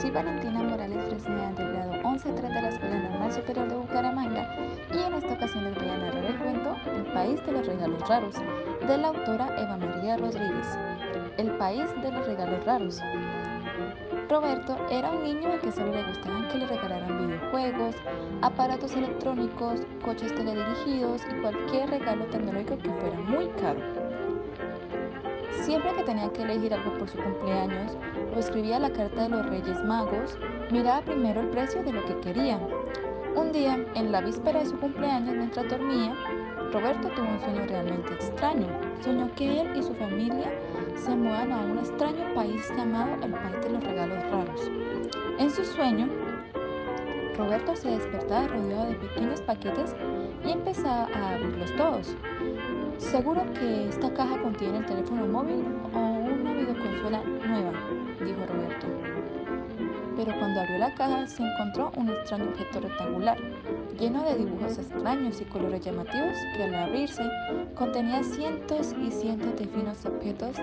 Soy Valentina Morales Fresneante, del grado 11 3 de la Escuela Normal Superior de Bucaramanga y en esta ocasión les voy a narrar el cuento El País de los Regalos Raros de la autora Eva María Rodríguez. El País de los Regalos Raros. Roberto era un niño al que solo le gustaban que le regalaran videojuegos, aparatos electrónicos, coches teledirigidos y cualquier regalo tecnológico que fuera muy caro. Siempre que tenía que elegir algo por su cumpleaños o escribía la carta de los Reyes Magos, miraba primero el precio de lo que quería. Un día, en la víspera de su cumpleaños, mientras dormía, Roberto tuvo un sueño realmente extraño. Soñó que él y su familia se mudan a un extraño país llamado el País de los Regalos Raros. En su sueño, Roberto se despertaba rodeado de pequeños paquetes y empezaba a abrirlos todos. Seguro que esta caja contiene el teléfono móvil o una videoconsola nueva, dijo Roberto. Pero cuando abrió la caja se encontró un extraño objeto rectangular, lleno de dibujos extraños y colores llamativos que al abrirse contenía cientos y cientos de finos objetos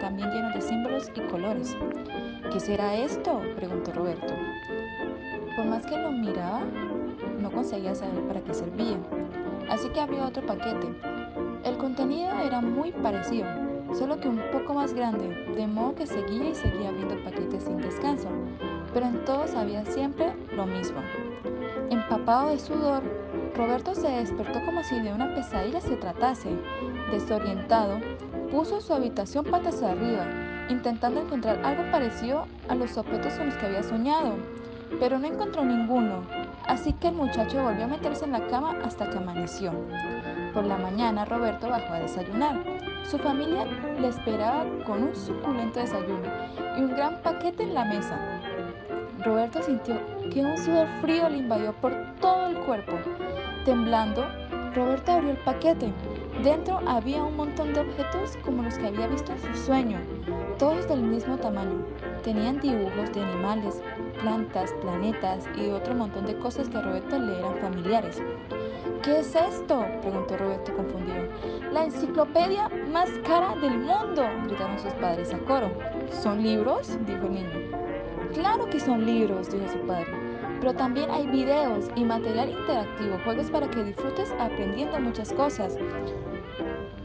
también llenos de símbolos y colores. ¿Qué será esto? preguntó Roberto. Por más que lo miraba, no conseguía saber para qué servía. Así que abrió otro paquete el contenido era muy parecido, solo que un poco más grande, de modo que seguía y seguía abriendo paquetes sin descanso, pero en todos había siempre lo mismo. Empapado de sudor, Roberto se despertó como si de una pesadilla se tratase. Desorientado, puso su habitación patas arriba, intentando encontrar algo parecido a los objetos con los que había soñado, pero no encontró ninguno, así que el muchacho volvió a meterse en la cama hasta que amaneció. Por la mañana Roberto bajó a desayunar. Su familia le esperaba con un suculento desayuno y un gran paquete en la mesa. Roberto sintió que un sudor frío le invadió por todo el cuerpo. Temblando, Roberto abrió el paquete. Dentro había un montón de objetos como los que había visto en su sueño, todos del mismo tamaño. Tenían dibujos de animales, plantas, planetas y otro montón de cosas que a Roberto le eran familiares. ¿Qué es esto? preguntó Roberto confundido. La enciclopedia más cara del mundo, gritaron sus padres a coro. ¿Son libros? dijo el niño. Claro que son libros, dijo su padre, pero también hay videos y material interactivo, juegos para que disfrutes aprendiendo muchas cosas.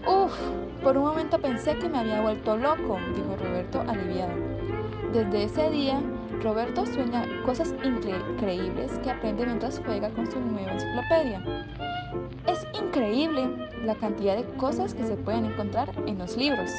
Uf, por un momento pensé que me había vuelto loco, dijo Roberto aliviado. Desde ese día, Roberto sueña cosas increíbles que aprende mientras juega con su nueva enciclopedia. Es increíble la cantidad de cosas que se pueden encontrar en los libros.